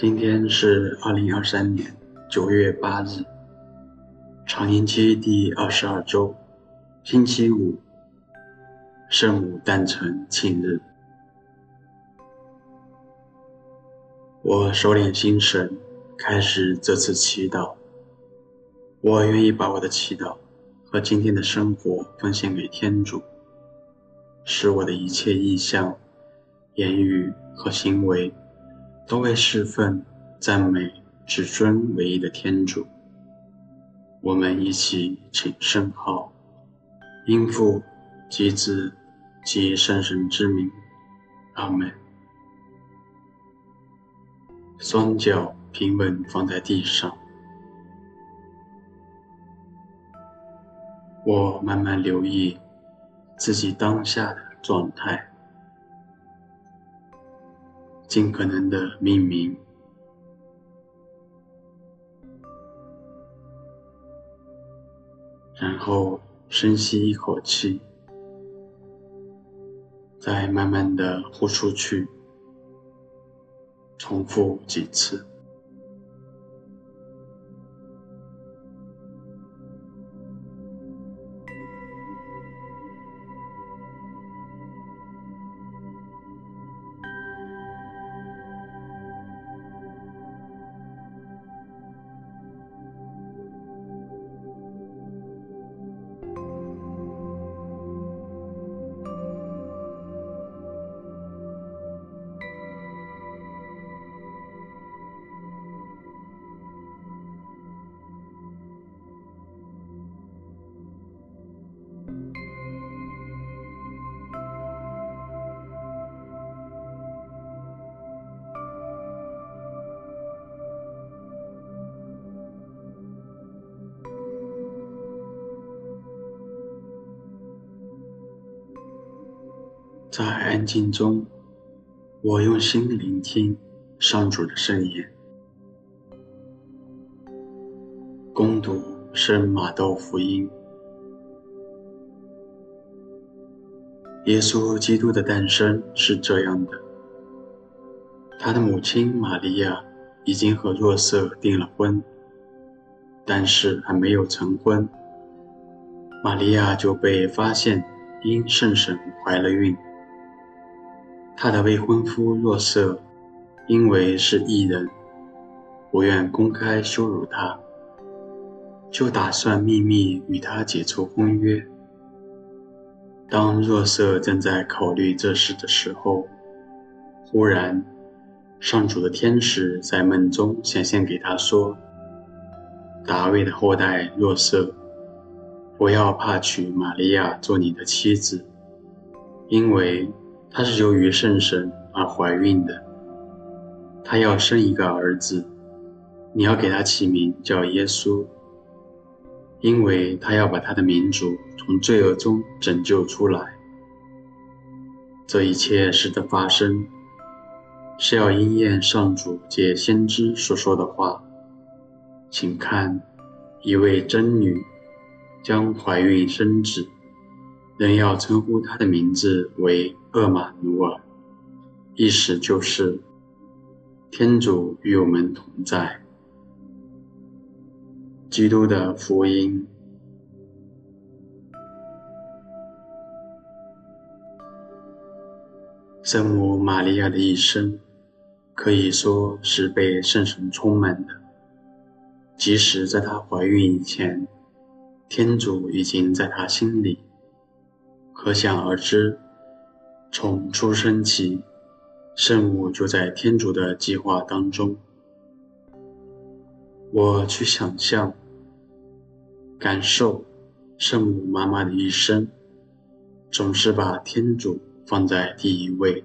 今天是二零二三年九月八日，常年期第二十二周，星期五，圣母诞辰庆日。我收敛心神，开始这次祈祷。我愿意把我的祈祷和今天的生活奉献给天主，使我的一切意向、言语和行为都为侍奉、赞美、至尊唯一的天主。我们一起请圣号，因父及子及圣神之名，阿门。双脚平稳放在地上。我慢慢留意自己当下的状态，尽可能的命名，然后深吸一口气，再慢慢的呼出去，重复几次。在安静中，我用心聆听上主的圣言。攻读圣马窦福音。耶稣基督的诞生是这样的：他的母亲玛利亚已经和若瑟订了婚，但是还没有成婚，玛利亚就被发现因圣神怀了孕。他的未婚夫若瑟，因为是异人，不愿公开羞辱她，就打算秘密与她解除婚约。当若瑟正在考虑这事的时候，忽然，上主的天使在梦中显现给他说：“达卫的后代若瑟，不要怕娶玛利亚做你的妻子，因为。”她是由于圣神而怀孕的，她要生一个儿子，你要给他起名叫耶稣，因为他要把他的民族从罪恶中拯救出来。这一切事的发生，是要应验上主借先知所说的话。请看，一位真女将怀孕生子。人要称呼他的名字为厄玛努尔，意思就是天主与我们同在。基督的福音。圣母玛利亚的一生可以说是被圣神充满的，即使在她怀孕以前，天主已经在她心里。可想而知，从出生起，圣母就在天主的计划当中。我去想象、感受圣母妈妈的一生，总是把天主放在第一位。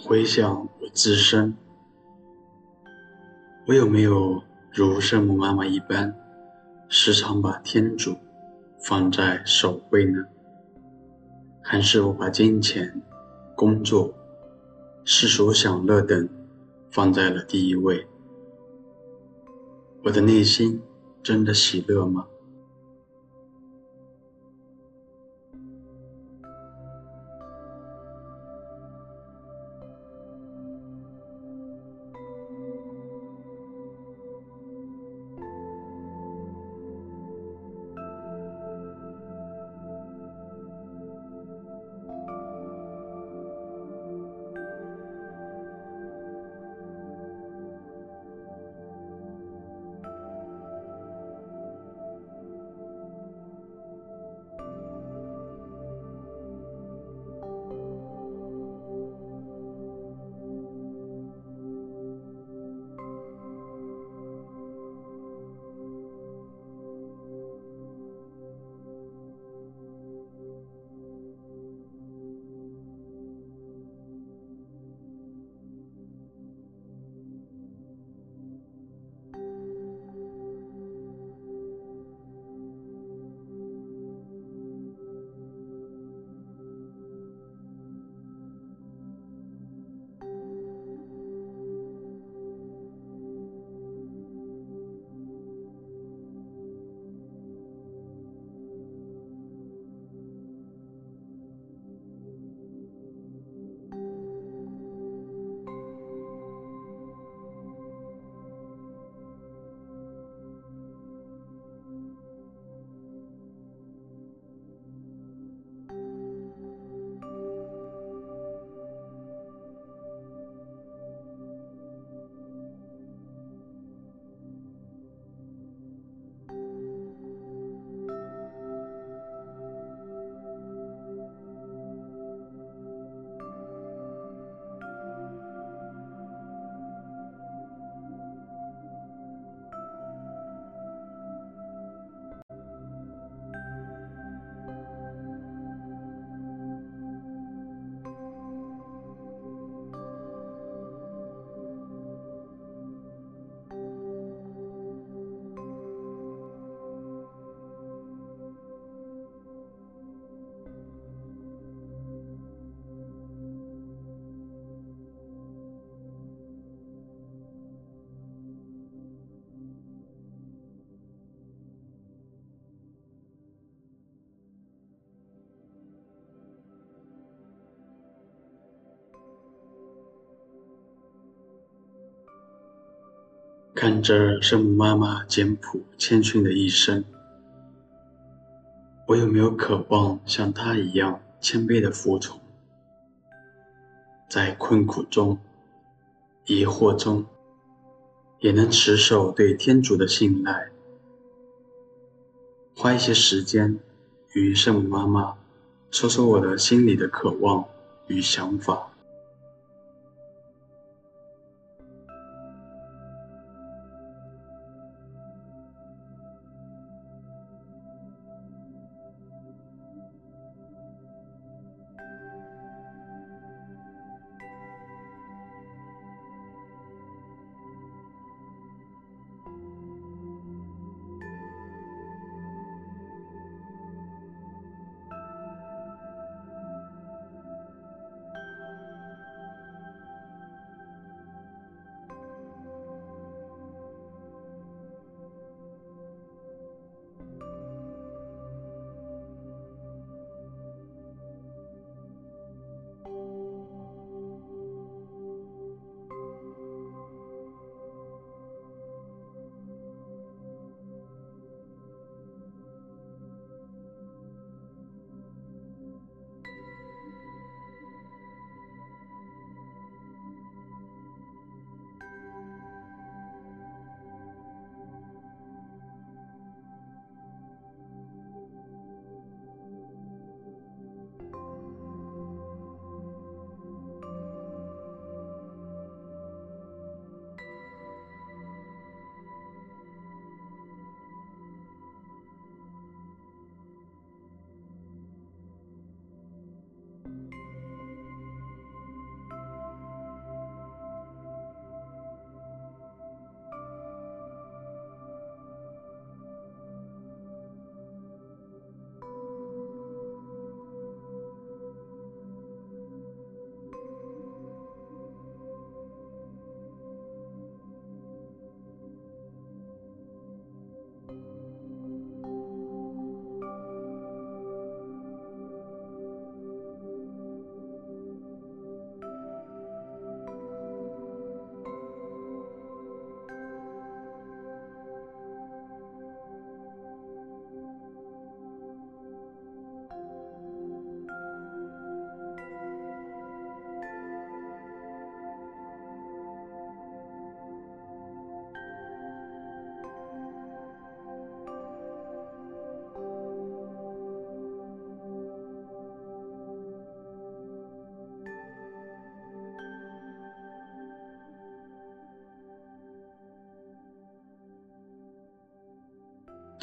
回想我自身，我有没有如圣母妈妈一般，时常把天主放在首位呢？还是我把金钱、工作、世俗享乐等放在了第一位？我的内心真的喜乐吗？看着圣母妈妈简朴谦逊的一生，我有没有渴望像她一样谦卑的服从？在困苦中、疑惑中，也能持守对天主的信赖，花一些时间与圣母妈妈说说我的心里的渴望与想法。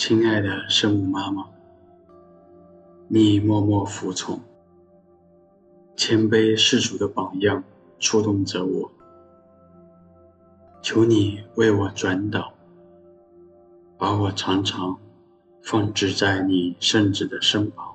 亲爱的圣母妈妈，你默默服从，谦卑世俗的榜样触动着我。求你为我转导，把我常常放置在你圣子的身旁。